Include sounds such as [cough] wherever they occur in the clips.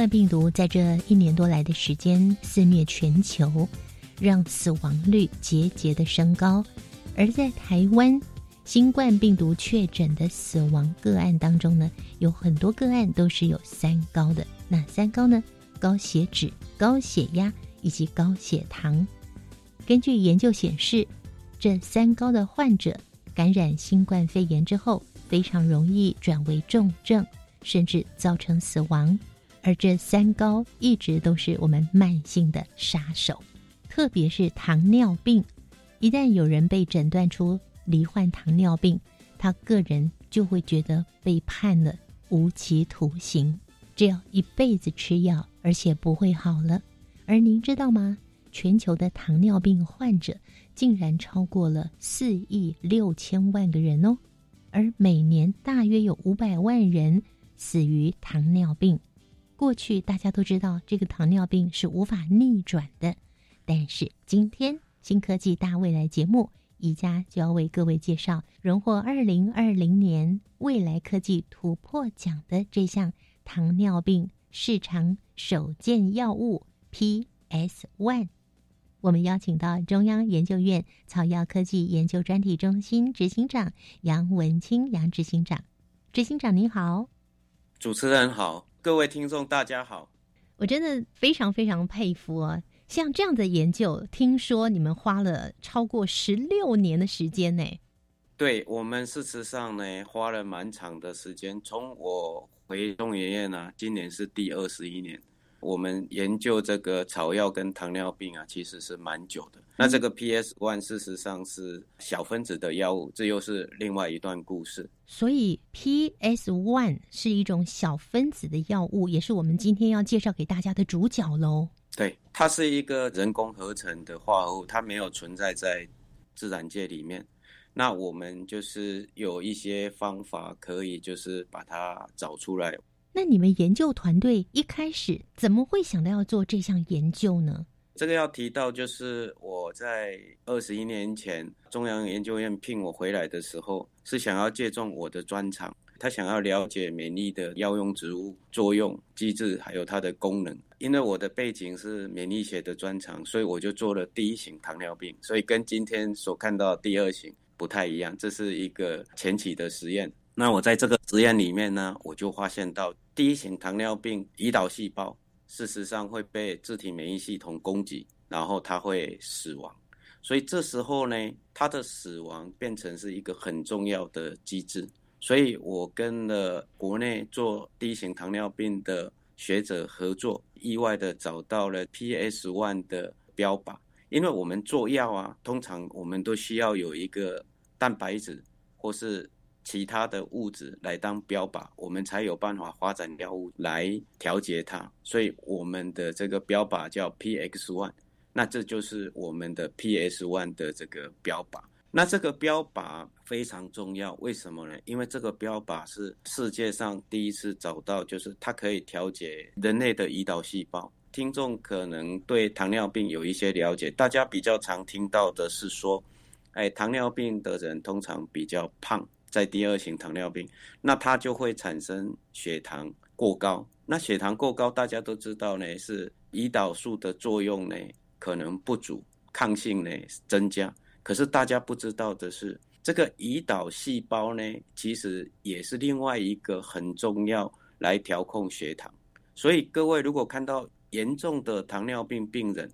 冠病毒在这一年多来的时间肆虐全球，让死亡率节节的升高。而在台湾，新冠病毒确诊的死亡个案当中呢，有很多个案都是有三高的。哪三高呢？高血脂、高血压以及高血糖。根据研究显示，这三高的患者感染新冠肺炎之后，非常容易转为重症，甚至造成死亡。而这三高一直都是我们慢性的杀手，特别是糖尿病。一旦有人被诊断出罹患糖尿病，他个人就会觉得被判了无期徒刑，这要一辈子吃药，而且不会好了。而您知道吗？全球的糖尿病患者竟然超过了四亿六千万个人哦，而每年大约有五百万人死于糖尿病。过去大家都知道这个糖尿病是无法逆转的，但是今天新科技大未来节目，宜家就要为各位介绍荣获二零二零年未来科技突破奖的这项糖尿病市场首件药物 PS One。我们邀请到中央研究院草药科技研究专题中心执行长杨文清杨执行长，执行长您好，主持人好。各位听众，大家好！我真的非常非常佩服啊，像这样的研究，听说你们花了超过十六年的时间呢。对我们事实上呢，花了蛮长的时间。从我回中研院呢，今年是第二十一年。我们研究这个草药跟糖尿病啊，其实是蛮久的。那这个 PS One 事实上是小分子的药物，这又是另外一段故事。所以 PS One 是一种小分子的药物，也是我们今天要介绍给大家的主角喽。对，它是一个人工合成的化合物，它没有存在在自然界里面。那我们就是有一些方法可以，就是把它找出来。那你们研究团队一开始怎么会想到要做这项研究呢？这个要提到，就是我在二十一年前中央研究院聘我回来的时候，是想要借重我的专长，他想要了解免疫的药用植物作用机制，还有它的功能。因为我的背景是免疫学的专长，所以我就做了第一型糖尿病，所以跟今天所看到第二型不太一样。这是一个前期的实验。那我在这个实验里面呢，我就发现到第一型糖尿病胰岛细胞事实上会被自体免疫系统攻击，然后它会死亡。所以这时候呢，它的死亡变成是一个很重要的机制。所以我跟了国内做第一型糖尿病的学者合作，意外的找到了 PS One 的标靶。因为我们做药啊，通常我们都需要有一个蛋白质或是其他的物质来当标靶，我们才有办法发展药物来调节它。所以我们的这个标靶叫 PX One，那这就是我们的 PS One 的这个标靶。那这个标靶非常重要，为什么呢？因为这个标靶是世界上第一次找到，就是它可以调节人类的胰岛细胞。听众可能对糖尿病有一些了解，大家比较常听到的是说，哎，糖尿病的人通常比较胖。在第二型糖尿病，那它就会产生血糖过高。那血糖过高，大家都知道呢，是胰岛素的作用呢可能不足，抗性呢增加。可是大家不知道的是，这个胰岛细胞呢，其实也是另外一个很重要来调控血糖。所以各位如果看到严重的糖尿病病人，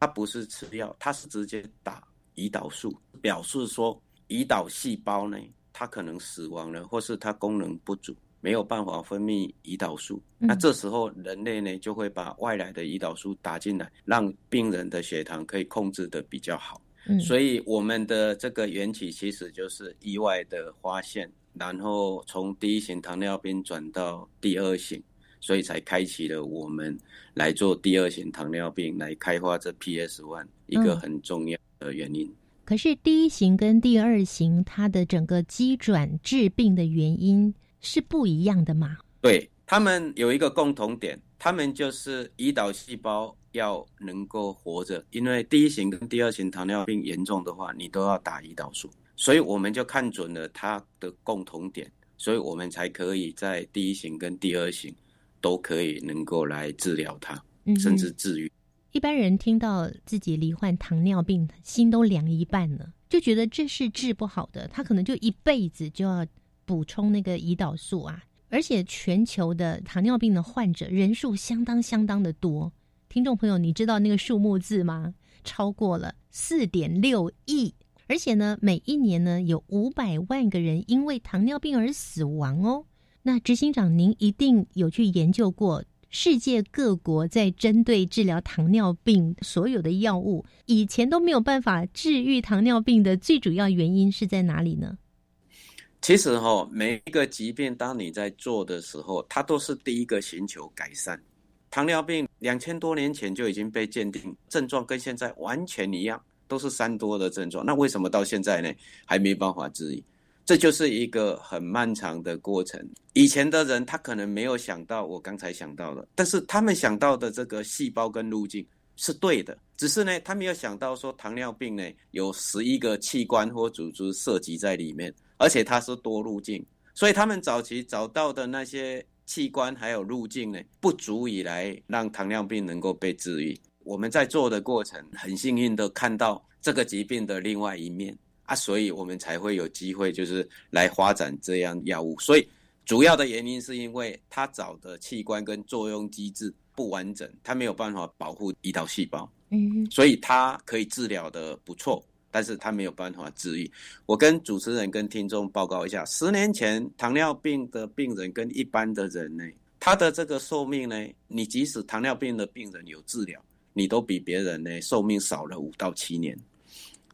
他不是吃药，他是直接打胰岛素，表示说胰岛细胞呢。它可能死亡了，或是它功能不足，没有办法分泌胰岛素。那这时候人类呢就会把外来的胰岛素打进来，让病人的血糖可以控制的比较好。所以我们的这个缘起其实就是意外的发现，然后从第一型糖尿病转到第二型，所以才开启了我们来做第二型糖尿病来开发这 PS One 一个很重要的原因。可是第一型跟第二型，它的整个机转治病的原因是不一样的嘛？对，他们有一个共同点，他们就是胰岛细胞要能够活着，因为第一型跟第二型糖尿病严重的话，你都要打胰岛素，所以我们就看准了它的共同点，所以我们才可以在第一型跟第二型都可以能够来治疗它，甚至治愈。一般人听到自己罹患糖尿病，心都凉一半了，就觉得这是治不好的，他可能就一辈子就要补充那个胰岛素啊。而且全球的糖尿病的患者人数相当相当的多，听众朋友，你知道那个数目字吗？超过了四点六亿，而且呢，每一年呢有五百万个人因为糖尿病而死亡哦。那执行长，您一定有去研究过。世界各国在针对治疗糖尿病所有的药物，以前都没有办法治愈糖尿病的最主要原因是在哪里呢？其实哈，每一个疾病，当你在做的时候，它都是第一个寻求改善。糖尿病两千多年前就已经被鉴定，症状跟现在完全一样，都是三多的症状。那为什么到现在呢，还没办法治愈？这就是一个很漫长的过程。以前的人他可能没有想到我刚才想到的，但是他们想到的这个细胞跟路径是对的，只是呢，他没有想到说糖尿病呢有十一个器官或组织涉及在里面，而且它是多路径，所以他们早期找到的那些器官还有路径呢，不足以来让糖尿病能够被治愈。我们在做的过程，很幸运的看到这个疾病的另外一面。啊，所以我们才会有机会，就是来发展这样药物。所以主要的原因是因为它找的器官跟作用机制不完整，它没有办法保护胰岛细胞。嗯，所以它可以治疗的不错，但是它没有办法治愈。我跟主持人跟听众报告一下，十年前糖尿病的病人跟一般的人呢，他的这个寿命呢，你即使糖尿病的病人有治疗，你都比别人呢寿命少了五到七年。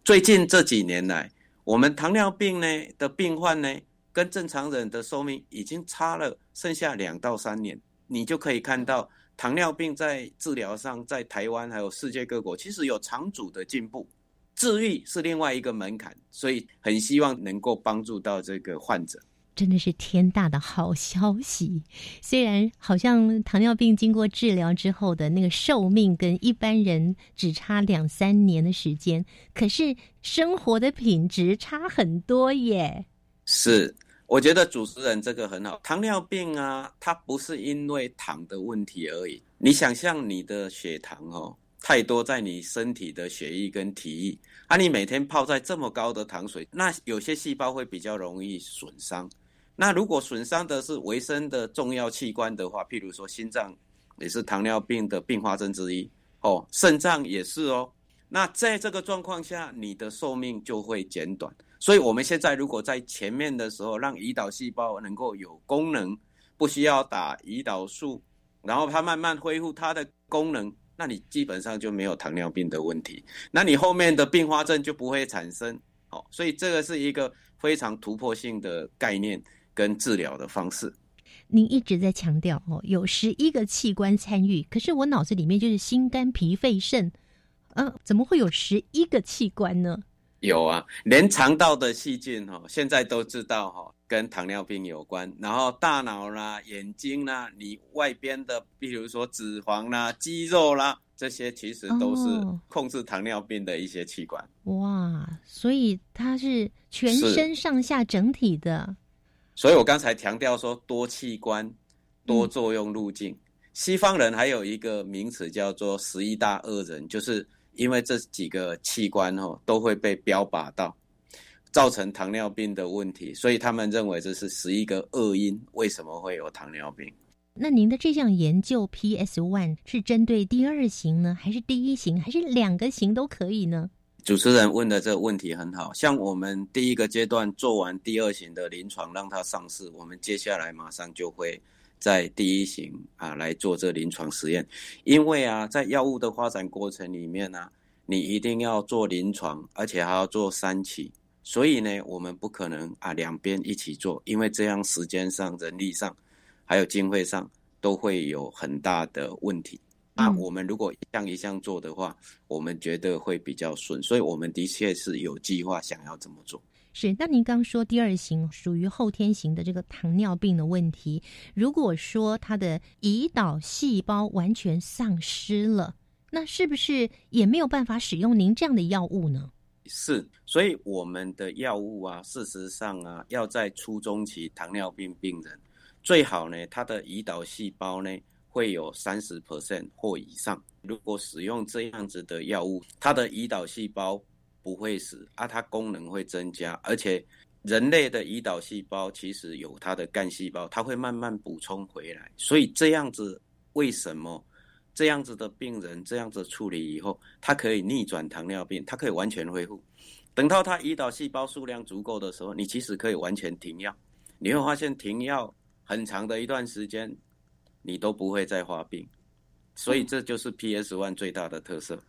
最近这几年来，我们糖尿病呢的病患呢，跟正常人的寿命已经差了剩下两到三年，你就可以看到糖尿病在治疗上，在台湾还有世界各国，其实有长足的进步。治愈是另外一个门槛，所以很希望能够帮助到这个患者。真的是天大的好消息！虽然好像糖尿病经过治疗之后的那个寿命跟一般人只差两三年的时间，可是生活的品质差很多耶。是，我觉得主持人这个很好。糖尿病啊，它不是因为糖的问题而已。你想象你的血糖哦太多在你身体的血液跟体液，啊，你每天泡在这么高的糖水，那有些细胞会比较容易损伤。那如果损伤的是维生的重要器官的话，譬如说心脏也是糖尿病的并发症之一哦，肾脏也是哦。那在这个状况下，你的寿命就会减短。所以我们现在如果在前面的时候让胰岛细胞能够有功能，不需要打胰岛素，然后它慢慢恢复它的功能，那你基本上就没有糖尿病的问题。那你后面的并发症就不会产生。好，所以这个是一个非常突破性的概念。跟治疗的方式，您一直在强调哦，有十一个器官参与，可是我脑子里面就是心肝脾肺肾，嗯，怎么会有十一个器官呢？有啊，连肠道的细菌哈，现在都知道哈，跟糖尿病有关。然后大脑啦、眼睛啦、你外边的，比如说脂肪啦、肌肉啦，这些其实都是控制糖尿病的一些器官。哇，所以它是全身上下整体的。所以我刚才强调说多器官、多作用路径。西方人还有一个名词叫做“十一大恶人”，就是因为这几个器官哦都会被标靶到，造成糖尿病的问题，所以他们认为这是十一个恶因，为什么会有糖尿病？那您的这项研究 PS One 是针对第二型呢，还是第一型，还是两个型都可以呢？主持人问的这个问题很好，像我们第一个阶段做完第二型的临床，让它上市，我们接下来马上就会在第一型啊来做这临床实验。因为啊，在药物的发展过程里面呢，你一定要做临床，而且还要做三期，所以呢，我们不可能啊两边一起做，因为这样时间上、人力上，还有经费上都会有很大的问题。那我们如果一项一项做的话，我们觉得会比较顺。所以我们的确是有计划想要这么做。是，那您刚说第二型属于后天型的这个糖尿病的问题，如果说他的胰岛细胞完全丧失了，那是不是也没有办法使用您这样的药物呢？是，所以我们的药物啊，事实上啊，要在初中期糖尿病病人最好呢，他的胰岛细胞呢会有三十 percent 或以上。如果使用这样子的药物，它的胰岛细胞不会死啊，它功能会增加，而且人类的胰岛细胞其实有它的干细胞，它会慢慢补充回来。所以这样子，为什么？这样子的病人，这样子处理以后，他可以逆转糖尿病，他可以完全恢复。等到他胰岛细胞数量足够的时候，你其实可以完全停药。你会发现停药很长的一段时间，你都不会再发病。所以这就是 PS One 最大的特色。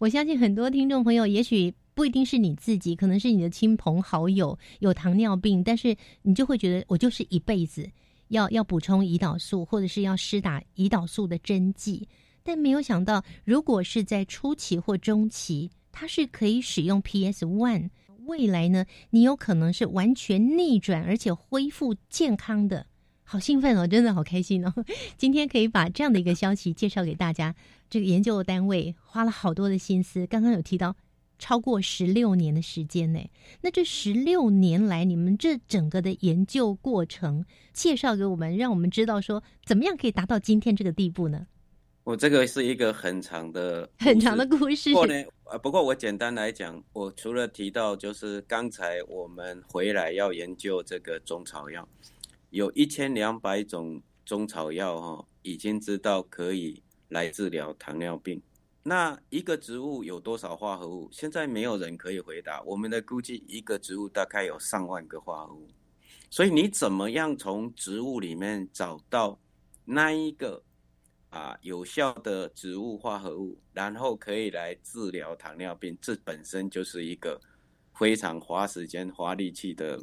我相信很多听众朋友，也许不一定是你自己，可能是你的亲朋好友有糖尿病，但是你就会觉得我就是一辈子。要要补充胰岛素，或者是要施打胰岛素的针剂，但没有想到，如果是在初期或中期，它是可以使用 PS One。未来呢，你有可能是完全逆转，而且恢复健康的，好兴奋哦，真的好开心哦！[laughs] 今天可以把这样的一个消息介绍给大家。这个研究单位花了好多的心思，刚刚有提到。超过十六年的时间呢？那这十六年来，你们这整个的研究过程，介绍给我们，让我们知道说，怎么样可以达到今天这个地步呢？我这个是一个很长的、很长的故事。不过呢，呃，不过我简单来讲，我除了提到，就是刚才我们回来要研究这个中草药，有一千两百种中草药哈，已经知道可以来治疗糖尿病。那一个植物有多少化合物？现在没有人可以回答。我们的估计，一个植物大概有上万个化合物。所以你怎么样从植物里面找到那一个啊有效的植物化合物，然后可以来治疗糖尿病？这本身就是一个非常花时间、花力气的。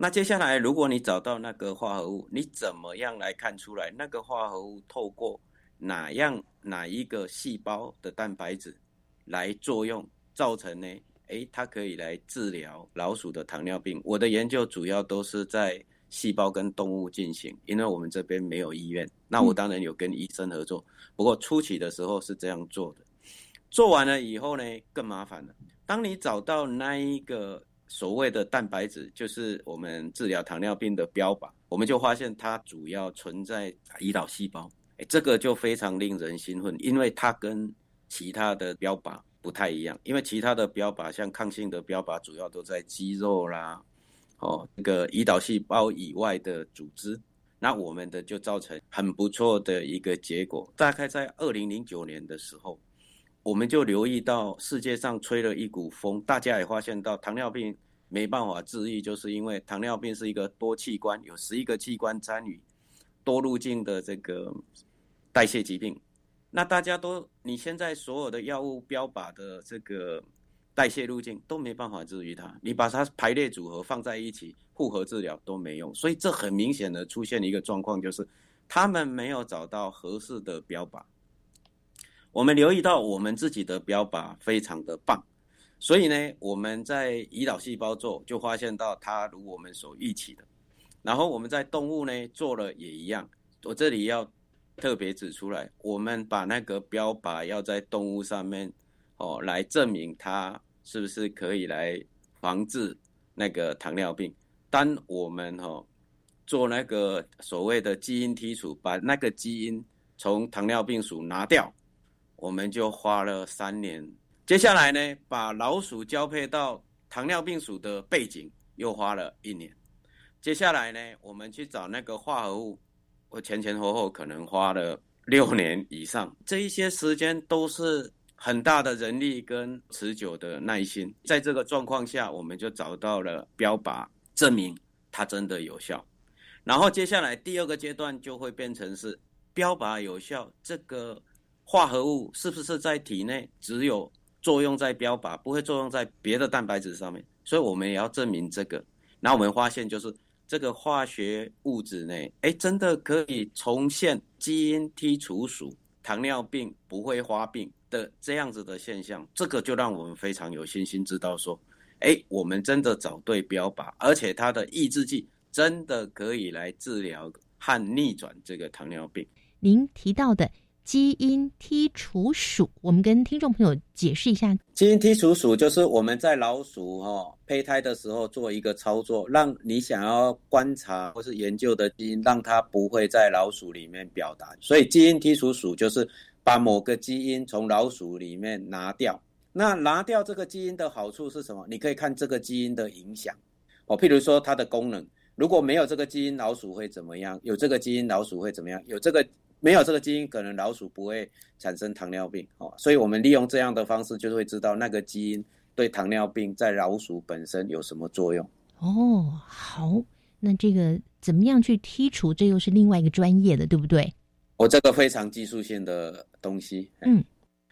那接下来，如果你找到那个化合物，你怎么样来看出来那个化合物透过？哪样哪一个细胞的蛋白质来作用造成呢？诶，它可以来治疗老鼠的糖尿病。我的研究主要都是在细胞跟动物进行，因为我们这边没有医院。那我当然有跟医生合作，不过初期的时候是这样做的。做完了以后呢，更麻烦了。当你找到那一个所谓的蛋白质，就是我们治疗糖尿病的标靶，我们就发现它主要存在胰岛细胞。这个就非常令人兴奋，因为它跟其他的标靶不太一样。因为其他的标靶，像抗性的标靶，主要都在肌肉啦，哦，那个胰岛细胞以外的组织。那我们的就造成很不错的一个结果。大概在二零零九年的时候，我们就留意到世界上吹了一股风，大家也发现到糖尿病没办法治愈，就是因为糖尿病是一个多器官，有十一个器官参与，多路径的这个。代谢疾病，那大家都你现在所有的药物标靶的这个代谢路径都没办法治愈它，你把它排列组合放在一起复合治疗都没用，所以这很明显的出现一个状况，就是他们没有找到合适的标靶。我们留意到我们自己的标靶非常的棒，所以呢，我们在胰岛细胞做就发现到它如我们所预期的，然后我们在动物呢做了也一样，我这里要。特别指出来，我们把那个标靶要在动物上面，哦，来证明它是不是可以来防治那个糖尿病。当我们哦做那个所谓的基因剔除，把那个基因从糖尿病鼠拿掉，我们就花了三年。接下来呢，把老鼠交配到糖尿病鼠的背景又花了一年。接下来呢，我们去找那个化合物。我前前后后可能花了六年以上，这一些时间都是很大的人力跟持久的耐心。在这个状况下，我们就找到了标靶，证明它真的有效。然后接下来第二个阶段就会变成是标靶有效，这个化合物是不是在体内只有作用在标靶，不会作用在别的蛋白质上面，所以我们也要证明这个。那我们发现就是这个化学物质呢，哎，真的可以重现基因剔除属糖尿病不会发病的这样子的现象，这个就让我们非常有信心，知道说，哎，我们真的找对标靶，而且它的抑制剂真的可以来治疗和逆转这个糖尿病。您提到的。基因剔除鼠，我们跟听众朋友解释一下。基因剔除鼠就是我们在老鼠哈胚胎的时候做一个操作，让你想要观察或是研究的基因，让它不会在老鼠里面表达。所以基因剔除鼠就是把某个基因从老鼠里面拿掉。那拿掉这个基因的好处是什么？你可以看这个基因的影响哦，譬如说它的功能，如果没有这个基因，老鼠会怎么样？有这个基因，老鼠会怎么样？有这个。没有这个基因，可能老鼠不会产生糖尿病哦。所以，我们利用这样的方式，就会知道那个基因对糖尿病在老鼠本身有什么作用。哦，好，那这个怎么样去剔除？这又是另外一个专业的，对不对？我这个非常技术性的东西。嗯，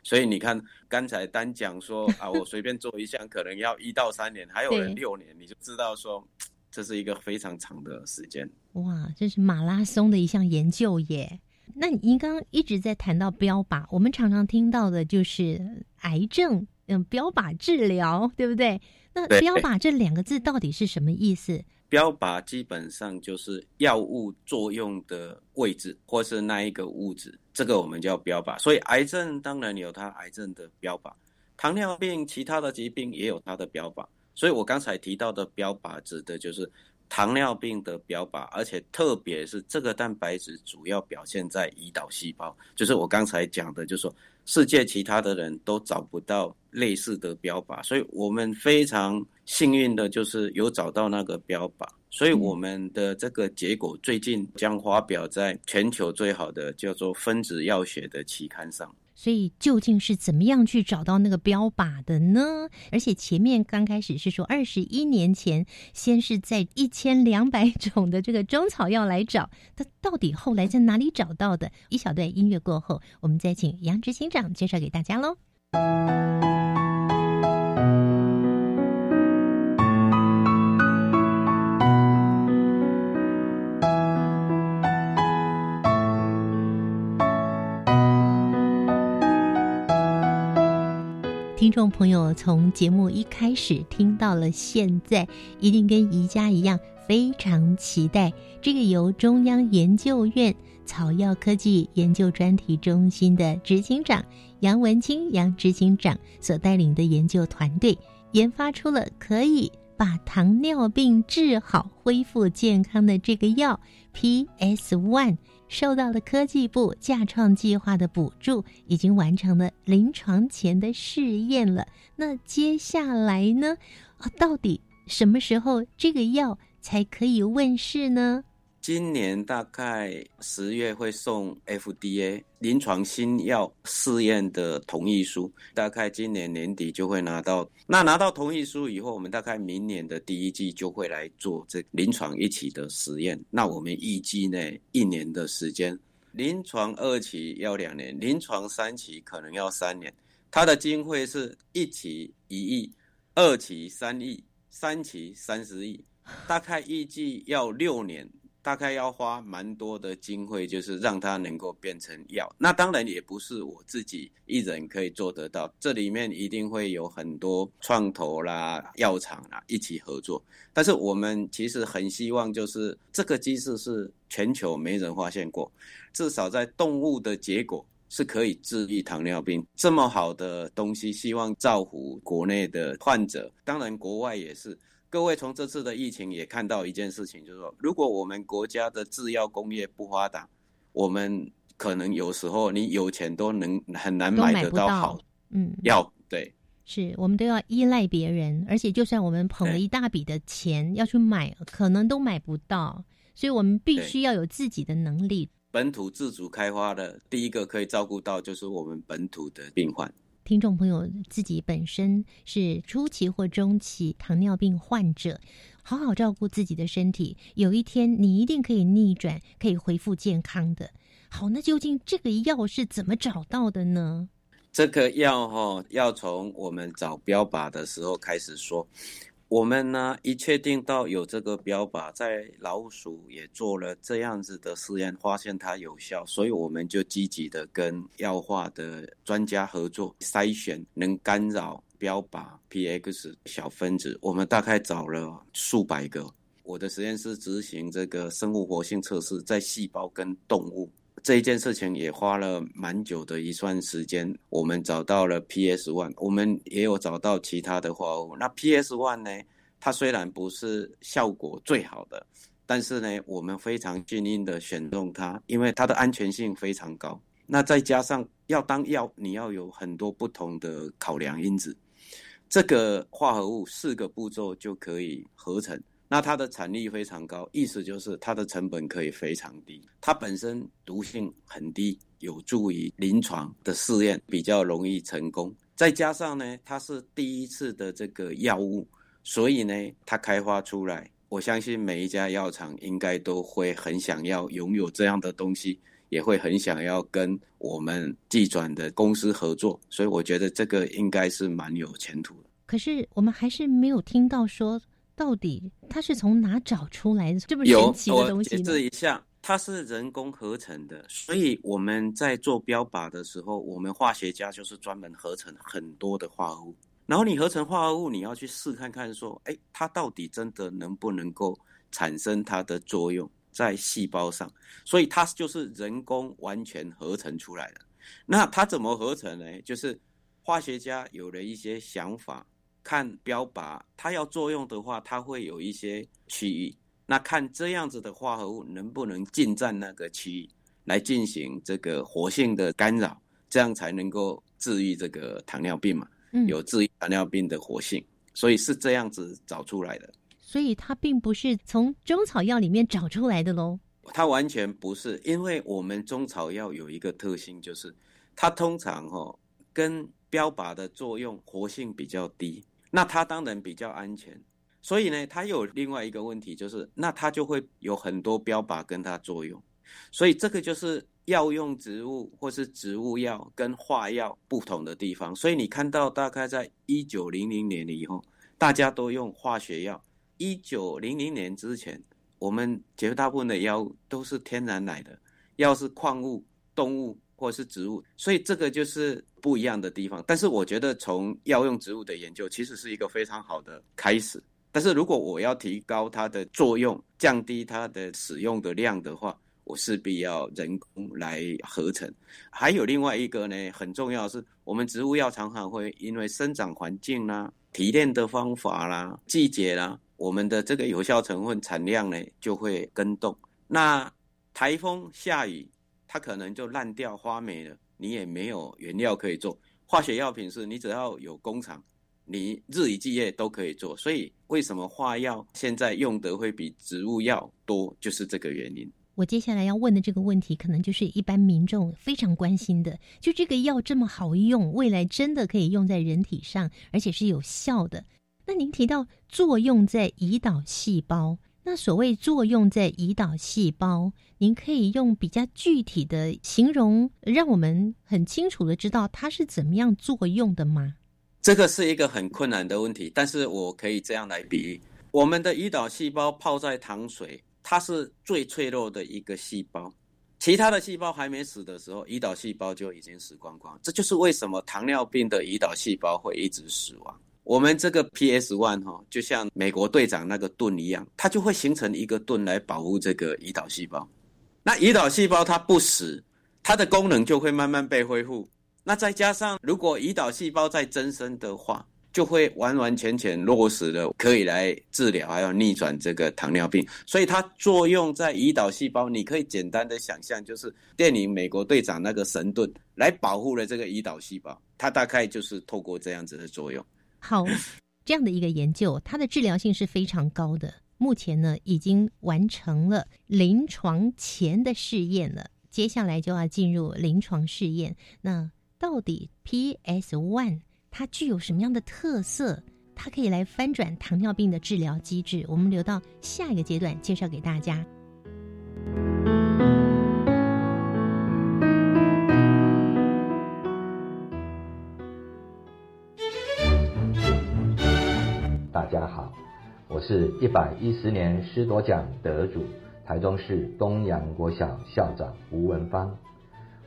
所以你看，刚才单讲说啊，我随便做一项，可能要一到三年，还有人六年，你就知道说这是一个非常长的时间。哇，这是马拉松的一项研究耶。那您刚刚一直在谈到标靶，我们常常听到的就是癌症，嗯，标靶治疗，对不对？那标靶这两个字到底是什么意思？标靶基本上就是药物作用的位置，或是那一个物质，这个我们叫标靶。所以癌症当然有它癌症的标靶，糖尿病其他的疾病也有它的标靶。所以我刚才提到的标靶指的就是。糖尿病的标靶，而且特别是这个蛋白质主要表现在胰岛细胞，就是我刚才讲的，就是说世界其他的人都找不到类似的标靶，所以我们非常幸运的就是有找到那个标靶，所以我们的这个结果最近将发表在全球最好的叫做分子药学的期刊上。所以究竟是怎么样去找到那个标靶的呢？而且前面刚开始是说二十一年前，先是在一千两百种的这个中草药来找，它到底后来在哪里找到的？一小段音乐过后，我们再请杨执行长介绍给大家喽。听众朋友，从节目一开始听到了现在，一定跟宜家一样非常期待这个由中央研究院草药科技研究专题中心的执行长杨文清杨执行长所带领的研究团队，研发出了可以把糖尿病治好、恢复健康的这个药 PS One。受到了科技部架创计划的补助，已经完成了临床前的试验了。那接下来呢？啊，到底什么时候这个药才可以问世呢？今年大概十月会送 FDA 临床新药试验的同意书，大概今年年底就会拿到。那拿到同意书以后，我们大概明年的第一季就会来做这临床一期的实验。那我们预计呢，一年的时间，临床二期要两年，临床三期可能要三年。它的经费是一期一亿，二期三亿，三期三十亿，[laughs] 大概预计要六年。大概要花蛮多的经费，就是让它能够变成药。那当然也不是我自己一人可以做得到，这里面一定会有很多创投啦、药厂啦一起合作。但是我们其实很希望，就是这个机制是全球没人发现过，至少在动物的结果是可以治愈糖尿病这么好的东西，希望造福国内的患者，当然国外也是。各位从这次的疫情也看到一件事情，就是说，如果我们国家的制药工业不发达，我们可能有时候你有钱都能很难买得到好，嗯，药对，是我们都要依赖别人，而且就算我们捧了一大笔的钱要去买，可能都买不到，所以我们必须要有自己的能力，本土自主开发的第一个可以照顾到就是我们本土的病患。听众朋友自己本身是初期或中期糖尿病患者，好好照顾自己的身体，有一天你一定可以逆转，可以恢复健康的。好，那究竟这个药是怎么找到的呢？这个药哈，要从我们找标靶的时候开始说。我们呢，一确定到有这个标靶，在老鼠也做了这样子的实验，发现它有效，所以我们就积极的跟药化的专家合作，筛选能干扰标靶 PX 小分子。我们大概找了数百个。我的实验室执行这个生物活性测试，在细胞跟动物这一件事情也花了蛮久的一段时间。我们找到了 PS one，我们也有找到其他的化合物。那 PS one 呢？它虽然不是效果最好的，但是呢，我们非常幸运的选中它，因为它的安全性非常高。那再加上要当药，你要有很多不同的考量因子。这个化合物四个步骤就可以合成。那它的产力非常高，意思就是它的成本可以非常低，它本身毒性很低，有助于临床的试验比较容易成功。再加上呢，它是第一次的这个药物，所以呢，它开发出来，我相信每一家药厂应该都会很想要拥有这样的东西，也会很想要跟我们寄转的公司合作。所以我觉得这个应该是蛮有前途的。可是我们还是没有听到说。到底它是从哪找出来的这么神奇的东西呢？解释一下，它是人工合成的，所以我们在做标靶的时候，我们化学家就是专门合成很多的化合物。然后你合成化合物，你要去试看看，说，哎，它到底真的能不能够产生它的作用在细胞上？所以它就是人工完全合成出来的。那它怎么合成呢？就是化学家有了一些想法。看标靶，它要作用的话，它会有一些区域。那看这样子的化合物能不能进占那个区域，来进行这个活性的干扰，这样才能够治愈这个糖尿病嘛？嗯，有治愈糖尿病的活性，所以是这样子找出来的。所以它并不是从中草药里面找出来的喽。它完全不是，因为我们中草药有一个特性，就是它通常哈跟标靶的作用活性比较低。那它当然比较安全，所以呢，它有另外一个问题，就是那它就会有很多标靶跟它作用，所以这个就是药用植物或是植物药跟化药不同的地方。所以你看到大概在一九零零年以后，大家都用化学药；一九零零年之前，我们绝大部分的药物都是天然来的，药是矿物、动物。或是植物，所以这个就是不一样的地方。但是我觉得从药用植物的研究其实是一个非常好的开始。但是如果我要提高它的作用，降低它的使用的量的话，我势必要人工来合成。还有另外一个呢，很重要是，我们植物药常常会因为生长环境啦、提炼的方法啦、季节啦，我们的这个有效成分产量呢就会跟动。那台风下雨。它可能就烂掉花没了，你也没有原料可以做。化学药品是你只要有工厂，你日以继夜都可以做。所以为什么化药现在用的会比植物药多，就是这个原因。我接下来要问的这个问题，可能就是一般民众非常关心的，就这个药这么好用，未来真的可以用在人体上，而且是有效的。那您提到作用在胰岛细胞。那所谓作用在胰岛细胞，您可以用比较具体的形容，让我们很清楚的知道它是怎么样作用的吗？这个是一个很困难的问题，但是我可以这样来比喻：我们的胰岛细胞泡在糖水，它是最脆弱的一个细胞，其他的细胞还没死的时候，胰岛细胞就已经死光光。这就是为什么糖尿病的胰岛细胞会一直死亡。我们这个 PS one 哈，就像美国队长那个盾一样，它就会形成一个盾来保护这个胰岛细胞。那胰岛细胞它不死，它的功能就会慢慢被恢复。那再加上如果胰岛细胞再增生的话，就会完完全全落实了，可以来治疗还有逆转这个糖尿病。所以它作用在胰岛细胞，你可以简单的想象，就是电影美国队长那个神盾来保护了这个胰岛细胞，它大概就是透过这样子的作用。好，这样的一个研究，它的治疗性是非常高的。目前呢，已经完成了临床前的试验了，接下来就要进入临床试验。那到底 PS One 它具有什么样的特色？它可以来翻转糖尿病的治疗机制？我们留到下一个阶段介绍给大家。大家好，我是一百一十年师铎奖得主，台中市东阳国小校长吴文芳。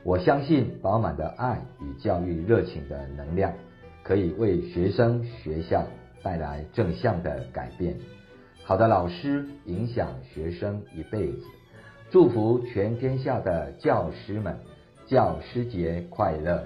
我相信饱满的爱与教育热情的能量，可以为学生学校带来正向的改变。好的老师影响学生一辈子。祝福全天下的教师们，教师节快乐！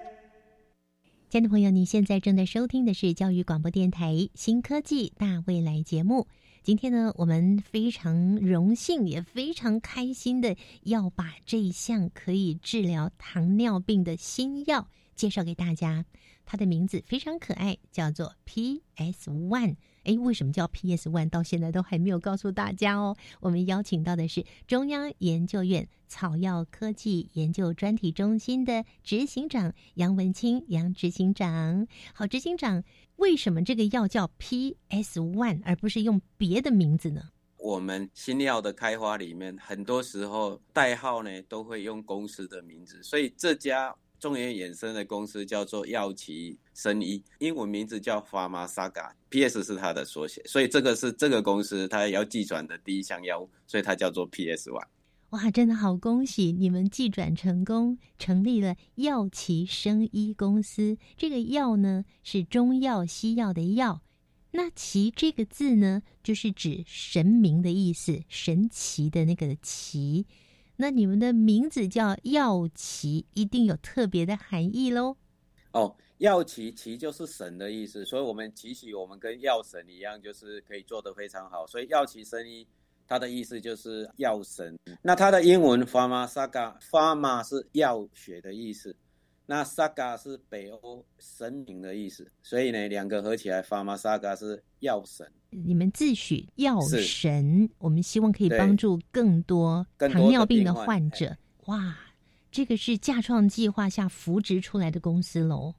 亲爱的朋友，你现在正在收听的是教育广播电台新科技大未来节目。今天呢，我们非常荣幸，也非常开心的要把这一项可以治疗糖尿病的新药介绍给大家。它的名字非常可爱，叫做 PS One。哎，为什么叫 PS One？到现在都还没有告诉大家哦。我们邀请到的是中央研究院草药科技研究专题中心的执行长杨文清，杨执行长。好，执行长，为什么这个药叫 PS One，而不是用别的名字呢？我们新药的开发里面，很多时候代号呢都会用公司的名字，所以这家。中原衍生的公司叫做药奇生医，英文名字叫 Pharma Saga，PS 是它的缩写，所以这个是这个公司它要寄转的第一项药物，所以它叫做 PS One。哇，真的好恭喜你们寄转成功，成立了药奇生医公司。这个药呢是中药西药的药，那奇这个字呢就是指神明的意思，神奇的那个奇。那你们的名字叫药旗，一定有特别的含义喽。哦，药旗旗就是神的意思，所以我们祈许我们跟药神一样，就是可以做得非常好。所以药旗生意，它的意思就是药神。那它的英文 pharma saga，pharma 是药学的意思。那 Saga 是北欧神明的意思，所以呢，两个合起来，Pharma Saga 是药神。你们自诩药神，我们希望可以帮助更多糖尿病的患者。哇，这个是架创计划下扶植出来的公司喽。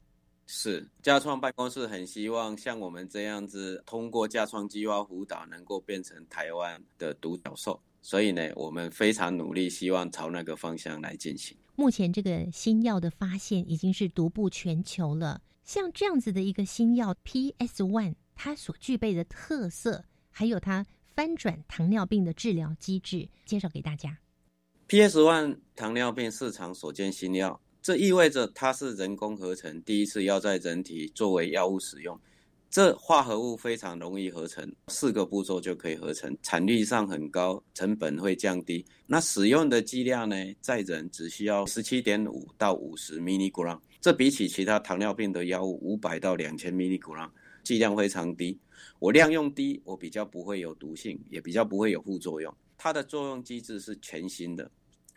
是架创办公室很希望像我们这样子，通过架创计划辅导，能够变成台湾的独角兽。所以呢，我们非常努力，希望朝那个方向来进行。目前这个新药的发现已经是独步全球了。像这样子的一个新药 PS One，它所具备的特色，还有它翻转糖尿病的治疗机制，介绍给大家。PS One 糖尿病市场所见新药，这意味着它是人工合成，第一次要在人体作为药物使用。这化合物非常容易合成，四个步骤就可以合成，产率上很高，成本会降低。那使用的剂量呢，在人只需要十七点五到五十 m i l i g r a m 这比起其他糖尿病的药物五百到两千 milligram，剂量非常低。我量用低，我比较不会有毒性，也比较不会有副作用。它的作用机制是全新的，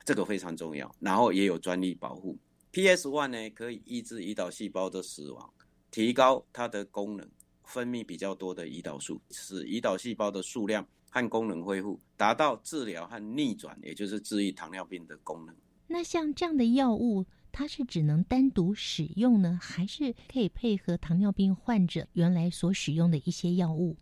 这个非常重要。然后也有专利保护。PS One 呢，可以抑制胰岛细胞的死亡，提高它的功能。分泌比较多的胰岛素，使胰岛细胞的数量和功能恢复，达到治疗和逆转，也就是治愈糖尿病的功能。那像这样的药物，它是只能单独使用呢，还是可以配合糖尿病患者原来所使用的一些药物？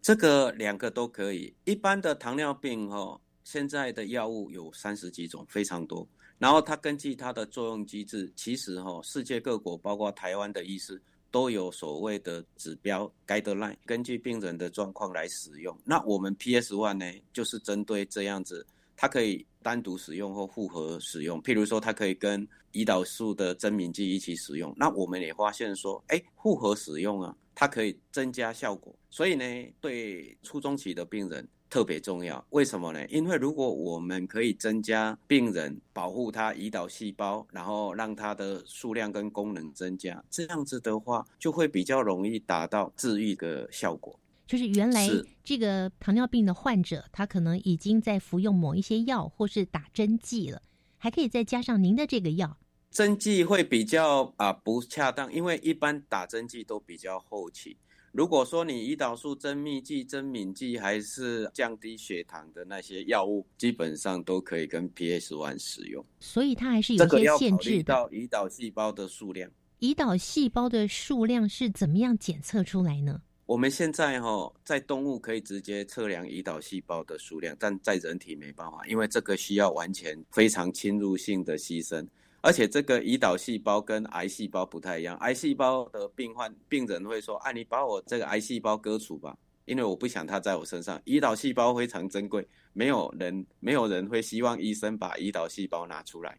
这个两个都可以。一般的糖尿病哈，现在的药物有三十几种，非常多。然后它根据它的作用机制，其实哈，世界各国包括台湾的医师都有所谓的指标 guideline，根据病人的状况来使用。那我们 PS One 呢，就是针对这样子，它可以单独使用或复合使用。譬如说，它可以跟胰岛素的增敏剂一起使用。那我们也发现说，哎，复合使用啊，它可以增加效果。所以呢，对初中期的病人。特别重要，为什么呢？因为如果我们可以增加病人保护他胰岛细胞，然后让他的数量跟功能增加，这样子的话，就会比较容易达到治愈的效果。就是原来这个糖尿病的患者，他可能已经在服用某一些药，或是打针剂了，还可以再加上您的这个药。针剂会比较啊不恰当，因为一般打针剂都比较后期。如果说你胰岛素增密剂、增敏剂还是降低血糖的那些药物，基本上都可以跟 PS One 使用。所以它还是有些限制到胰岛细胞的数量。胰岛细胞的数量是怎么样检测出来呢？我们现在哈在动物可以直接测量胰岛细胞的数量，但在人体没办法，因为这个需要完全非常侵入性的牺牲。而且这个胰岛细胞跟癌细胞不太一样，癌细胞的病患病人会说：“啊，你把我这个癌细胞割除吧，因为我不想它在我身上。”胰岛细胞非常珍贵，没有人没有人会希望医生把胰岛细胞拿出来，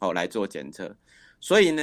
哦来做检测。所以呢，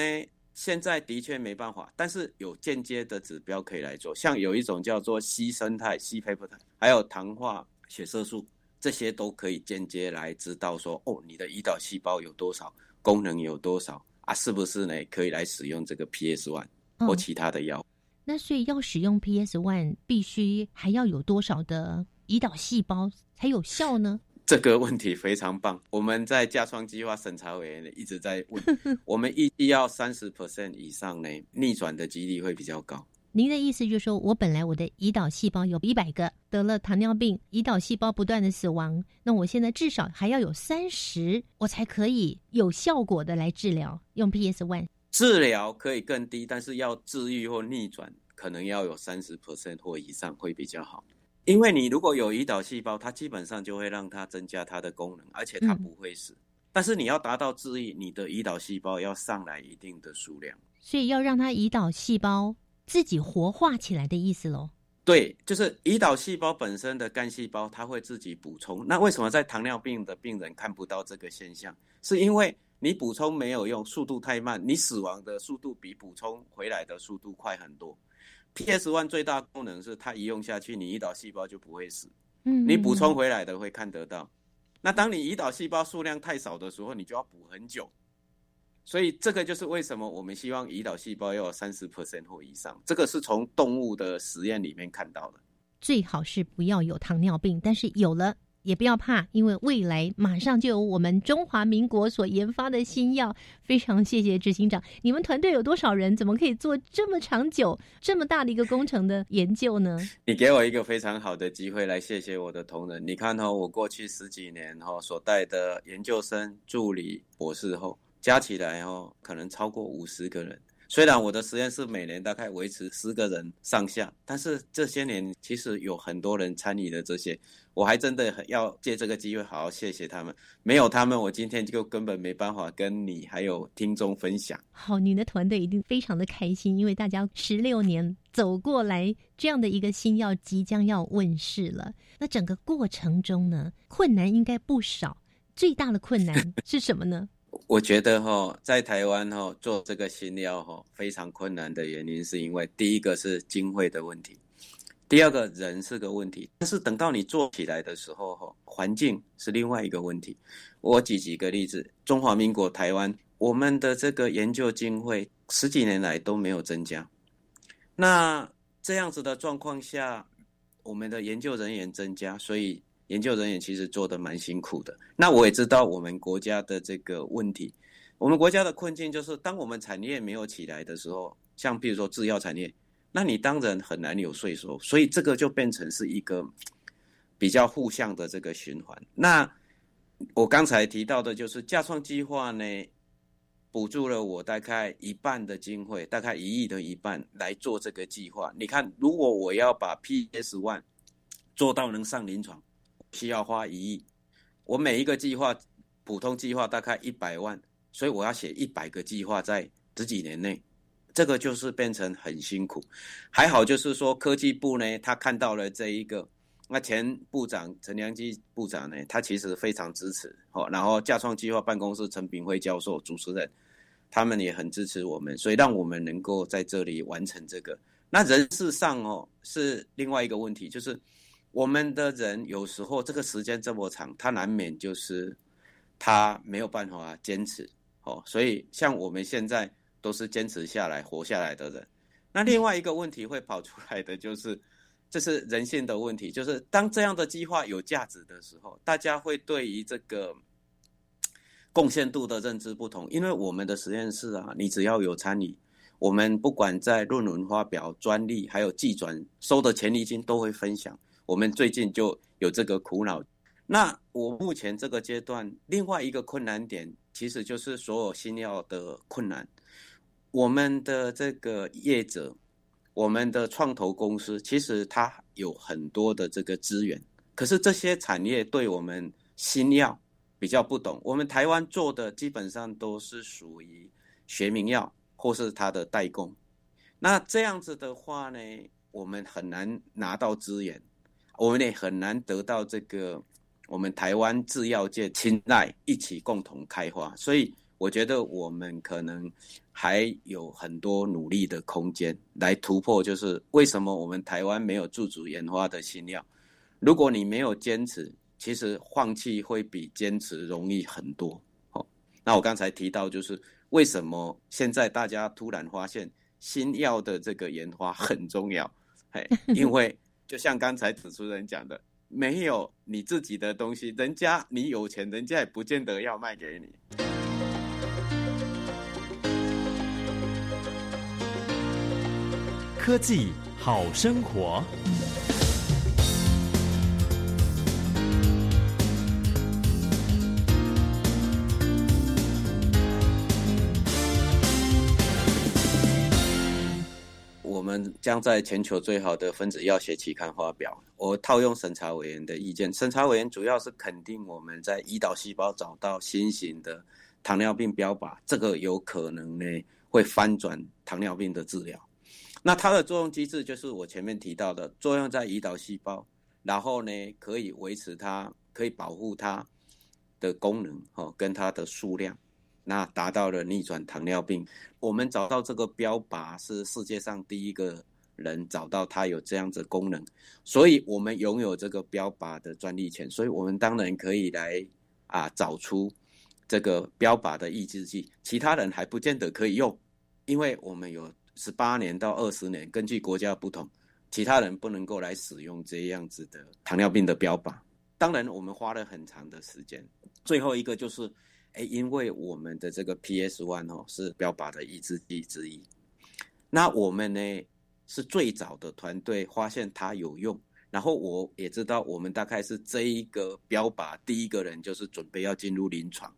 现在的确没办法，但是有间接的指标可以来做，像有一种叫做硒生态硒皮肤态还有糖化血色素，这些都可以间接来知道说：“哦，你的胰岛细胞有多少。”功能有多少啊？是不是呢？可以来使用这个 PS One 或其他的药？那所以要使用 PS One，必须还要有多少的胰岛细胞才有效呢？这个问题非常棒。我们在架创计划审查委员一直在问，[laughs] 我们一定要三十 percent 以上呢，逆转的几率会比较高。您的意思就是说，我本来我的胰岛细胞有一百个，得了糖尿病，胰岛细胞不断的死亡，那我现在至少还要有三十，我才可以有效果的来治疗。用 PS One 治疗可以更低，但是要治愈或逆转，可能要有三十 percent 或以上会比较好。因为你如果有胰岛细胞，它基本上就会让它增加它的功能，而且它不会死。但是你要达到治愈，你的胰岛细胞要上来一定的数量，所以要让它胰岛细胞。自己活化起来的意思喽？对，就是胰岛细胞本身的干细胞，它会自己补充。那为什么在糖尿病的病人看不到这个现象？是因为你补充没有用，速度太慢，你死亡的速度比补充回来的速度快很多。PS One 最大功能是它一用下去，你胰岛细胞就不会死。嗯，你补充回来的会看得到。那当你胰岛细胞数量太少的时候，你就要补很久。所以这个就是为什么我们希望胰岛细胞要有三十 percent 或以上，这个是从动物的实验里面看到的。最好是不要有糖尿病，但是有了也不要怕，因为未来马上就有我们中华民国所研发的新药。非常谢谢执行长，你们团队有多少人？怎么可以做这么长久、这么大的一个工程的研究呢？你给我一个非常好的机会来谢谢我的同仁。你看哈，我过去十几年哈所带的研究生、助理、博士后。加起来哦，可能超过五十个人。虽然我的实验室每年大概维持十个人上下，但是这些年其实有很多人参与了这些。我还真的很要借这个机会好好谢谢他们。没有他们，我今天就根本没办法跟你还有听众分享。好，你的团队一定非常的开心，因为大家十六年走过来，这样的一个新药即将要问世了。那整个过程中呢，困难应该不少。最大的困难 [laughs] 是什么呢？我觉得哈，在台湾哈做这个新药哈非常困难的原因，是因为第一个是经费的问题，第二个人是个问题。但是等到你做起来的时候哈，环境是另外一个问题。我举几个例子：中华民国台湾，我们的这个研究经费十几年来都没有增加。那这样子的状况下，我们的研究人员增加，所以。研究人员其实做的蛮辛苦的。那我也知道我们国家的这个问题，我们国家的困境就是，当我们产业没有起来的时候，像比如说制药产业，那你当然很难有税收，所以这个就变成是一个比较互相的这个循环。那我刚才提到的就是架创计划呢，补助了我大概一半的经费，大概一亿的一半来做这个计划。你看，如果我要把 PS One 做到能上临床，需要花一亿。我每一个计划，普通计划大概一百万，所以我要写一百个计划在十几年内，这个就是变成很辛苦。还好就是说科技部呢，他看到了这一个。那前部长陈良基部长呢，他其实非常支持哦。然后架创计划办公室陈炳辉教授主持人，他们也很支持我们，所以让我们能够在这里完成这个。那人事上哦，是另外一个问题，就是我们的人有时候这个时间这么长，他难免就是他没有办法坚持哦。所以像我们现在都是坚持下来活下来的人。那另外一个问题会跑出来的就是。这是人性的问题，就是当这样的计划有价值的时候，大家会对于这个贡献度的认知不同。因为我们的实验室啊，你只要有参与，我们不管在论文发表、专利，还有寄转收的权利金都会分享。我们最近就有这个苦恼。那我目前这个阶段，另外一个困难点，其实就是所有新药的困难。我们的这个业者。我们的创投公司其实它有很多的这个资源，可是这些产业对我们新药比较不懂。我们台湾做的基本上都是属于学名药或是它的代工，那这样子的话呢，我们很难拿到资源，我们也很难得到这个我们台湾制药界青睐，一起共同开发。所以我觉得我们可能。还有很多努力的空间来突破，就是为什么我们台湾没有自主研发的新药？如果你没有坚持，其实放弃会比坚持容易很多。好，那我刚才提到，就是为什么现在大家突然发现新药的这个研发很重要？嘿，[laughs] 因为就像刚才主持人讲的，没有你自己的东西，人家你有钱，人家也不见得要卖给你。科技好生活。我们将在全球最好的分子药学期刊发表。我套用审查委员的意见，审查委员主要是肯定我们在胰岛细胞找到新型的糖尿病标靶，这个有可能呢会翻转糖尿病的治疗。那它的作用机制就是我前面提到的，作用在胰岛细胞，然后呢可以维持它，可以保护它的功能，哈，跟它的数量，那达到了逆转糖尿病。我们找到这个标靶是世界上第一个人找到它有这样子功能，所以我们拥有这个标靶的专利权，所以我们当然可以来啊找出这个标靶的抑制剂，其他人还不见得可以用，因为我们有。十八年到二十年，根据国家不同，其他人不能够来使用这样子的糖尿病的标靶。当然，我们花了很长的时间。最后一个就是，哎，因为我们的这个 PS One 哦是标靶的抑制剂之一，那我们呢是最早的团队发现它有用，然后我也知道我们大概是这一个标靶第一个人就是准备要进入临床。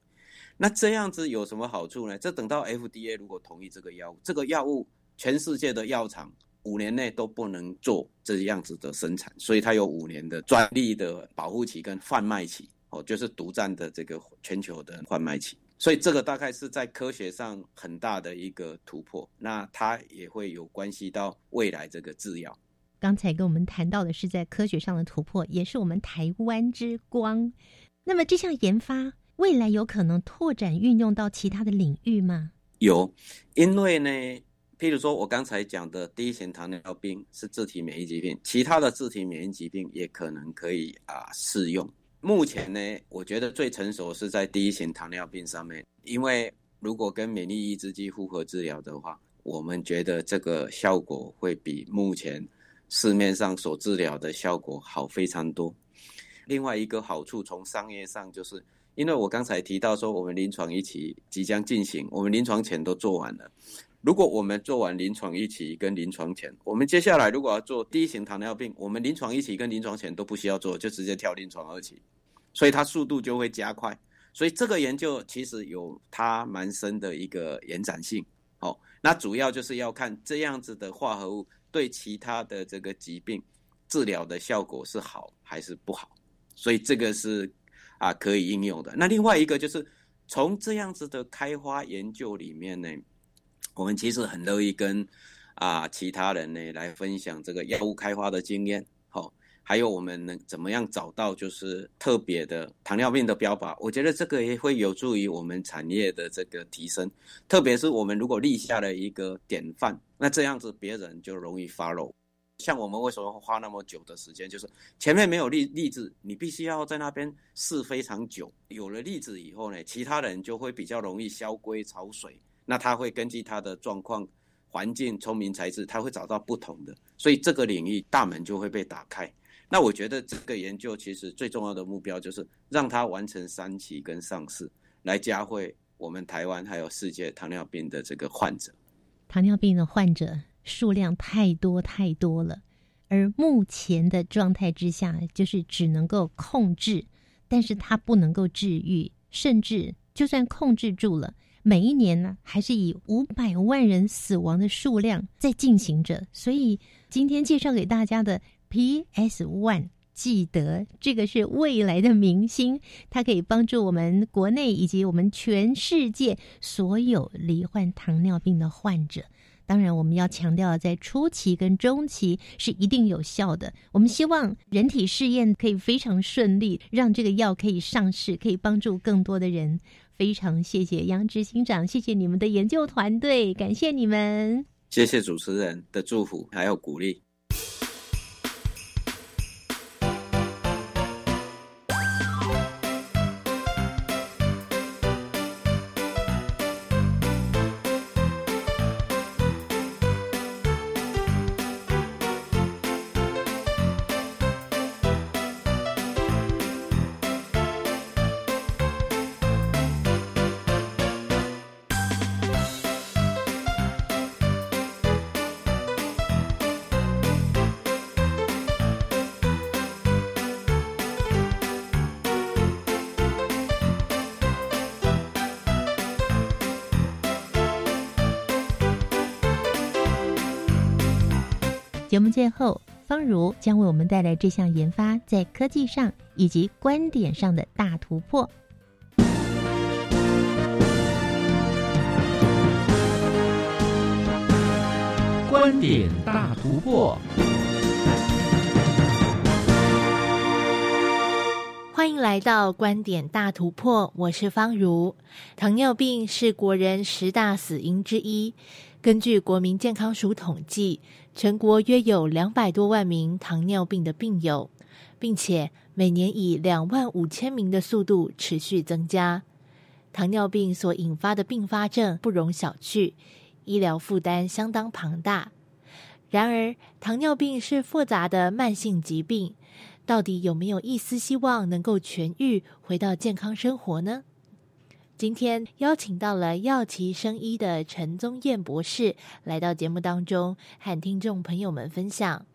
那这样子有什么好处呢？这等到 FDA 如果同意这个药物，这个药物。全世界的药厂五年内都不能做这样子的生产，所以它有五年的专利的保护期跟贩卖期，哦，就是独占的这个全球的贩卖期。所以这个大概是在科学上很大的一个突破，那它也会有关系到未来这个制药。刚才跟我们谈到的是在科学上的突破，也是我们台湾之光。那么这项研发未来有可能拓展运用到其他的领域吗？有，因为呢。譬如说，我刚才讲的第一型糖尿病是自体免疫疾病，其他的自体免疫疾病也可能可以啊适用。目前呢，我觉得最成熟是在第一型糖尿病上面，因为如果跟免疫抑制剂复合治疗的话，我们觉得这个效果会比目前市面上所治疗的效果好非常多。另外一个好处，从商业上就是，因为我刚才提到说，我们临床一期即将进行，我们临床前都做完了。如果我们做完临床一期跟临床前，我们接下来如果要做第一型糖尿病，我们临床一期跟临床前都不需要做，就直接跳临床二期，所以它速度就会加快。所以这个研究其实有它蛮深的一个延展性。哦，那主要就是要看这样子的化合物对其他的这个疾病治疗的效果是好还是不好，所以这个是啊可以应用的。那另外一个就是从这样子的开花研究里面呢，我们其实很乐意跟啊其他人呢来分享这个药物开发的经验。好还有我们能怎么样找到就是特别的糖尿病的标靶？我觉得这个也会有助于我们产业的这个提升，特别是我们如果立下了一个典范，那这样子别人就容易 follow。像我们为什么花那么久的时间？就是前面没有例例子，你必须要在那边试非常久。有了例子以后呢，其他人就会比较容易萧规潮水。那他会根据他的状况、环境、聪明才智，他会找到不同的，所以这个领域大门就会被打开。那我觉得这个研究其实最重要的目标就是让他完成三期跟上市，来加惠我们台湾还有世界糖尿病的这个患者。糖尿病的患者数量太多太多了，而目前的状态之下，就是只能够控制，但是它不能够治愈，甚至就算控制住了，每一年呢还是以五百万人死亡的数量在进行着。所以今天介绍给大家的。PS One，记得这个是未来的明星，它可以帮助我们国内以及我们全世界所有罹患糖尿病的患者。当然，我们要强调，在初期跟中期是一定有效的。我们希望人体试验可以非常顺利，让这个药可以上市，可以帮助更多的人。非常谢谢杨执行长，谢谢你们的研究团队，感谢你们。谢谢主持人的祝福还有鼓励。最后，方如将为我们带来这项研发在科技上以及观点上的大突破。观点大突破，欢迎来到观点大突破，我是方如。糖尿病是国人十大死因之一，根据国民健康署统计。全国约有两百多万名糖尿病的病友，并且每年以两万五千名的速度持续增加。糖尿病所引发的并发症不容小觑，医疗负担相当庞大。然而，糖尿病是复杂的慢性疾病，到底有没有一丝希望能够痊愈，回到健康生活呢？今天邀请到了药旗生医的陈宗彦博士来到节目当中，和听众朋友们分享。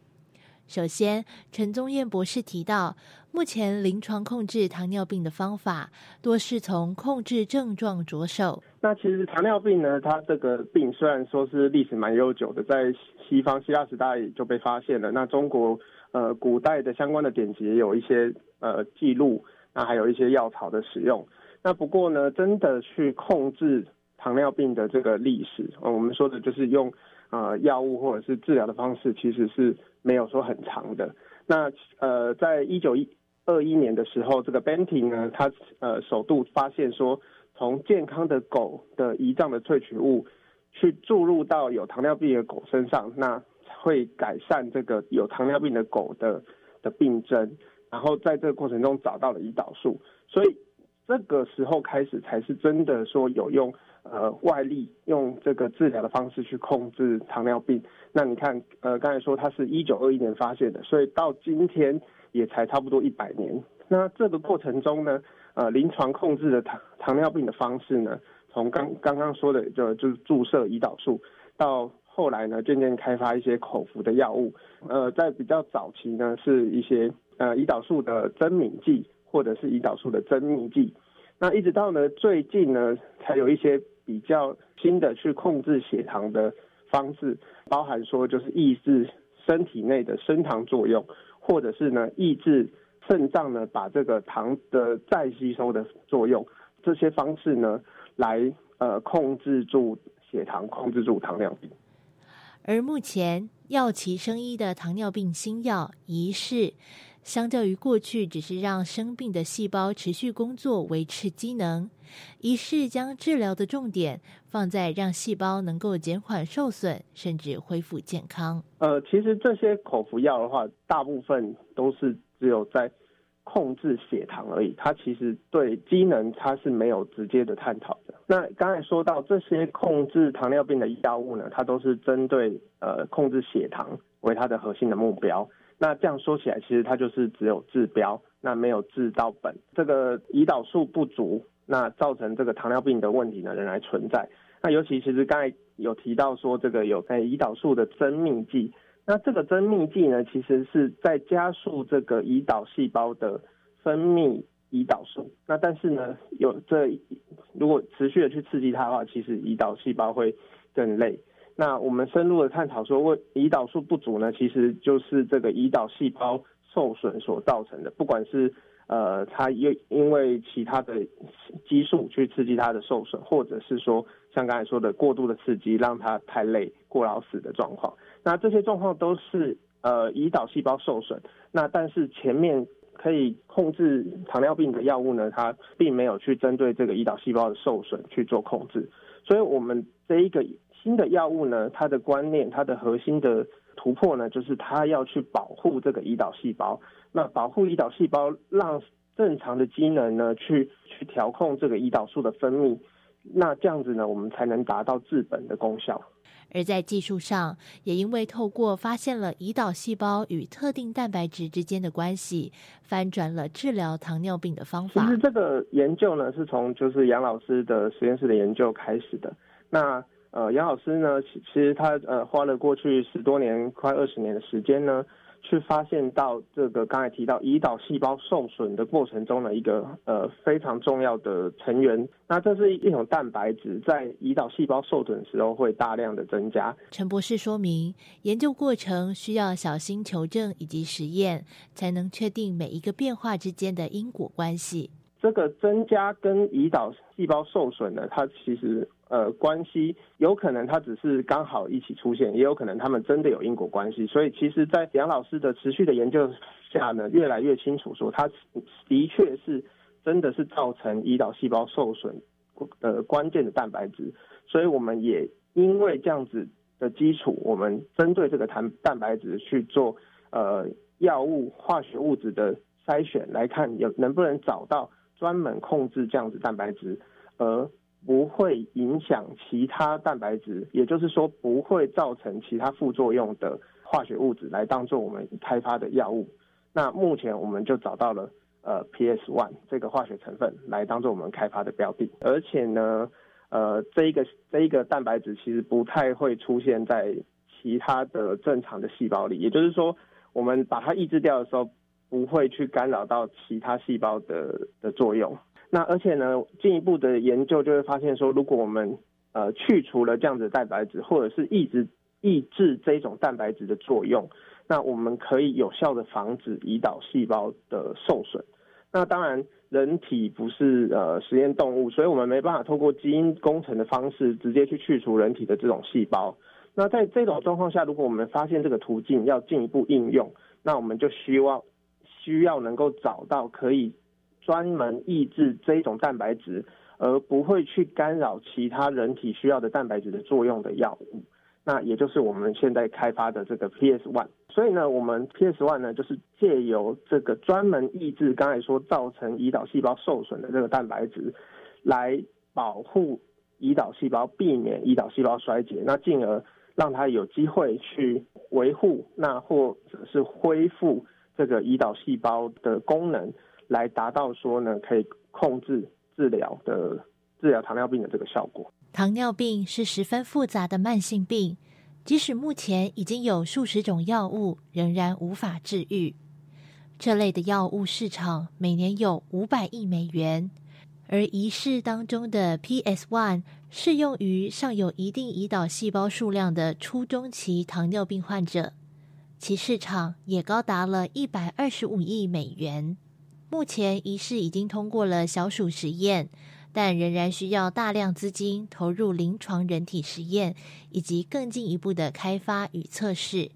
首先，陈宗彦博士提到，目前临床控制糖尿病的方法多是从控制症状着手。那其实糖尿病呢，它这个病虽然说是历史蛮悠久的，在西方希腊时代就被发现了。那中国呃古代的相关的典籍有一些呃记录，那还有一些药草的使用。那不过呢，真的去控制糖尿病的这个历史，我们说的就是用呃药物或者是治疗的方式，其实是没有说很长的。那呃，在一九一二一年的时候，这个 Benty 呢，他呃首度发现说，从健康的狗的胰脏的萃取物去注入到有糖尿病的狗身上，那会改善这个有糖尿病的狗的的病症，然后在这个过程中找到了胰岛素，所以。这个时候开始才是真的说有用，呃，外力用这个治疗的方式去控制糖尿病。那你看，呃，刚才说它是一九二一年发现的，所以到今天也才差不多一百年。那这个过程中呢，呃，临床控制的糖糖尿病的方式呢，从刚刚刚说的就就是注射胰岛素，到后来呢，渐渐开发一些口服的药物。呃，在比较早期呢，是一些呃胰岛素的增敏剂。或者是胰岛素的增密剂，那一直到呢最近呢，才有一些比较新的去控制血糖的方式，包含说就是抑制身体内的升糖作用，或者是呢抑制肾脏呢把这个糖的再吸收的作用，这些方式呢来呃控制住血糖，控制住糖尿病。而目前药企生医的糖尿病新药仪式。相较于过去，只是让生病的细胞持续工作、维持机能，一是将治疗的重点放在让细胞能够减缓受损，甚至恢复健康。呃，其实这些口服药的话，大部分都是只有在控制血糖而已，它其实对机能它是没有直接的探讨的。那刚才说到这些控制糖尿病的药物呢，它都是针对呃控制血糖为它的核心的目标。那这样说起来，其实它就是只有治标，那没有治到本。这个胰岛素不足，那造成这个糖尿病的问题呢，仍然存在。那尤其其实刚才有提到说，这个有在胰岛素的增命剂，那这个增密剂呢，其实是在加速这个胰岛细胞的分泌胰岛素。那但是呢，有这如果持续的去刺激它的话，其实胰岛细胞会更累。那我们深入的探讨说，为胰岛素不足呢，其实就是这个胰岛细胞受损所造成的。不管是呃，它因因为其他的激素去刺激它的受损，或者是说像刚才说的过度的刺激让它太累、过劳死的状况。那这些状况都是呃胰岛细胞受损。那但是前面可以控制糖尿病的药物呢，它并没有去针对这个胰岛细胞的受损去做控制。所以我们这一个。新的药物呢，它的观念，它的核心的突破呢，就是它要去保护这个胰岛细胞。那保护胰岛细胞，让正常的机能呢，去去调控这个胰岛素的分泌。那这样子呢，我们才能达到治本的功效。而在技术上，也因为透过发现了胰岛细胞与特定蛋白质之间的关系，翻转了治疗糖尿病的方法。其实这个研究呢，是从就是杨老师的实验室的研究开始的。那呃，杨老师呢，其其实他呃花了过去十多年，快二十年的时间呢，去发现到这个刚才提到胰岛细胞受损的过程中的一个呃非常重要的成员。那这是一种蛋白质，在胰岛细胞受损时候会大量的增加。陈博士说明，研究过程需要小心求证以及实验，才能确定每一个变化之间的因果关系。这个增加跟胰岛细胞受损呢，它其实。呃，关系有可能它只是刚好一起出现，也有可能他们真的有因果关系。所以，其实，在杨老师的持续的研究下呢，越来越清楚说，它的确是真的是造成胰岛细胞受损的关键的蛋白质。所以，我们也因为这样子的基础，我们针对这个蛋蛋白质去做呃药物化学物质的筛选，来看有能不能找到专门控制这样子蛋白质而。不会影响其他蛋白质，也就是说不会造成其他副作用的化学物质来当做我们开发的药物。那目前我们就找到了呃 PS one 这个化学成分来当做我们开发的标的，而且呢，呃这一个这一个蛋白质其实不太会出现在其他的正常的细胞里，也就是说我们把它抑制掉的时候，不会去干扰到其他细胞的的作用。那而且呢，进一步的研究就会发现说，如果我们呃去除了这样子的蛋白质，或者是抑制抑制这种蛋白质的作用，那我们可以有效的防止胰岛细胞的受损。那当然，人体不是呃实验动物，所以我们没办法透过基因工程的方式直接去去除人体的这种细胞。那在这种状况下，如果我们发现这个途径要进一步应用，那我们就希望需要能够找到可以。专门抑制这一种蛋白质，而不会去干扰其他人体需要的蛋白质的作用的药物，那也就是我们现在开发的这个 PS One。所以呢，我们 PS One 呢，就是借由这个专门抑制刚才说造成胰岛细胞受损的这个蛋白质，来保护胰岛细胞，避免胰岛细胞衰竭，那进而让它有机会去维护，那或者是恢复这个胰岛细胞的功能。来达到说呢，可以控制治疗的治疗糖尿病的这个效果。糖尿病是十分复杂的慢性病，即使目前已经有数十种药物，仍然无法治愈。这类的药物市场每年有五百亿美元，而仪式当中的 PS One 适用于尚有一定胰岛细胞数量的初中期糖尿病患者，其市场也高达了一百二十五亿美元。目前仪式已经通过了小鼠实验，但仍然需要大量资金投入临床人体实验以及更进一步的开发与测试。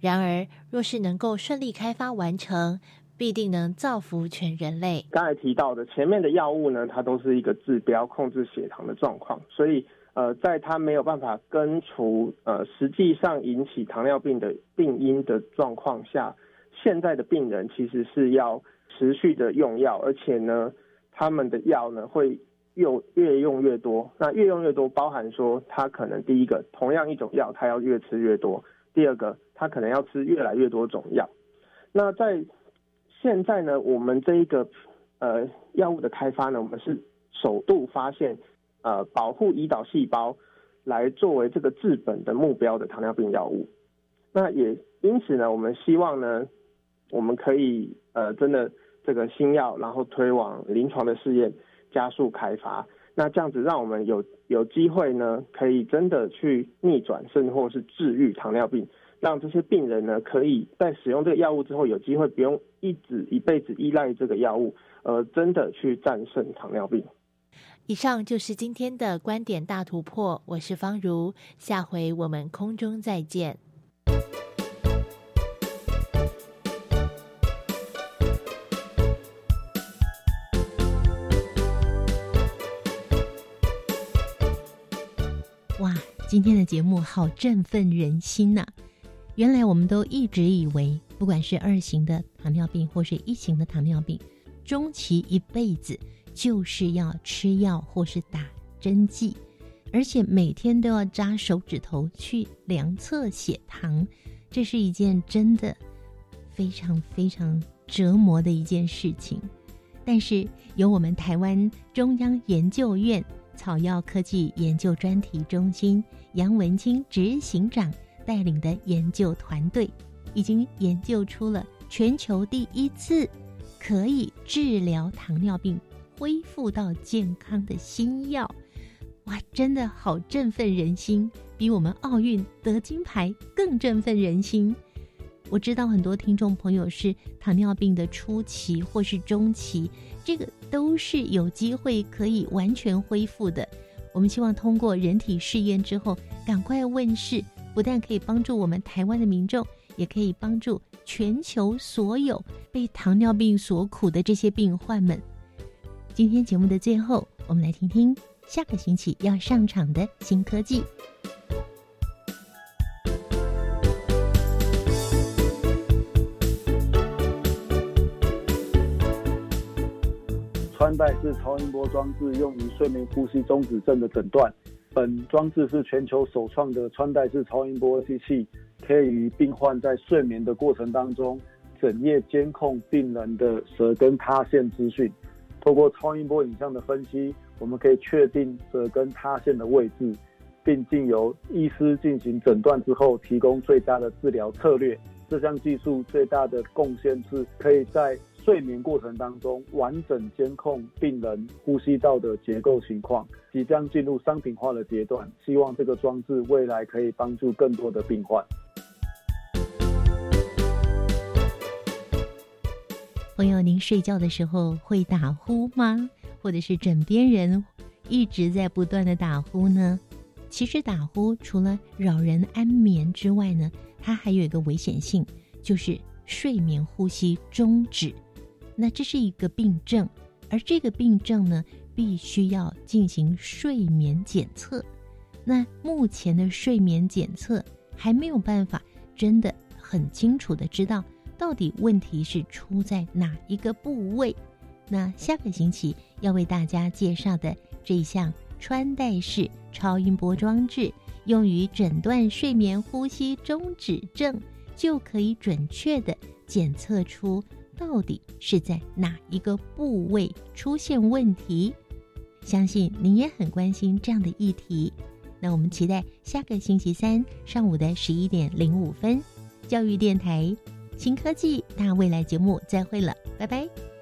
然而，若是能够顺利开发完成，必定能造福全人类。刚才提到的前面的药物呢，它都是一个治标控制血糖的状况，所以呃，在它没有办法根除呃实际上引起糖尿病的病因的状况下，现在的病人其实是要持续的用药，而且呢，他们的药呢会越越用越多。那越用越多，包含说他可能第一个同样一种药，他要越吃越多；第二个，他可能要吃越来越多种药。那在现在呢，我们这一个呃药物的开发呢，我们是首度发现呃保护胰岛细胞来作为这个治本的目标的糖尿病药物。那也因此呢，我们希望呢，我们可以呃真的这个新药，然后推往临床的试验，加速开发。那这样子让我们有有机会呢，可以真的去逆转，甚或是治愈糖尿病。让这些病人呢，可以在使用这个药物之后，有机会不用一直一辈子依赖这个药物，而真的去战胜糖尿病。以上就是今天的观点大突破，我是方如，下回我们空中再见。哇，今天的节目好振奋人心呐！原来我们都一直以为，不管是二型的糖尿病或是一型的糖尿病，终其一辈子就是要吃药或是打针剂，而且每天都要扎手指头去量测血糖，这是一件真的非常非常折磨的一件事情。但是有我们台湾中央研究院草药科技研究专题中心杨文清执行长。带领的研究团队已经研究出了全球第一次可以治疗糖尿病、恢复到健康的新药，哇，真的好振奋人心，比我们奥运得金牌更振奋人心。我知道很多听众朋友是糖尿病的初期或是中期，这个都是有机会可以完全恢复的。我们希望通过人体试验之后，赶快问世。不但可以帮助我们台湾的民众，也可以帮助全球所有被糖尿病所苦的这些病患们。今天节目的最后，我们来听听下个星期要上场的新科技。穿戴式超音波装置用于睡眠呼吸中止症的诊断。本装置是全球首创的穿戴式超音波机器，可以与病患在睡眠的过程当中，整夜监控病人的舌根塌陷资讯。透过超音波影像的分析，我们可以确定舌根塌陷的位置，并经由医师进行诊断之后，提供最佳的治疗策略。这项技术最大的贡献是，可以在睡眠过程当中，完整监控病人呼吸道的结构情况，即将进入商品化的阶段。希望这个装置未来可以帮助更多的病患。朋友，您睡觉的时候会打呼吗？或者是枕边人一直在不断的打呼呢？其实打呼除了扰人安眠之外呢，它还有一个危险性，就是睡眠呼吸终止。那这是一个病症，而这个病症呢，必须要进行睡眠检测。那目前的睡眠检测还没有办法真的很清楚的知道到底问题是出在哪一个部位。那下个星期要为大家介绍的这一项穿戴式超音波装置，用于诊断睡眠呼吸中止症，就可以准确的检测出。到底是在哪一个部位出现问题？相信您也很关心这样的议题。那我们期待下个星期三上午的十一点零五分，教育电台新科技大未来节目再会了，拜拜。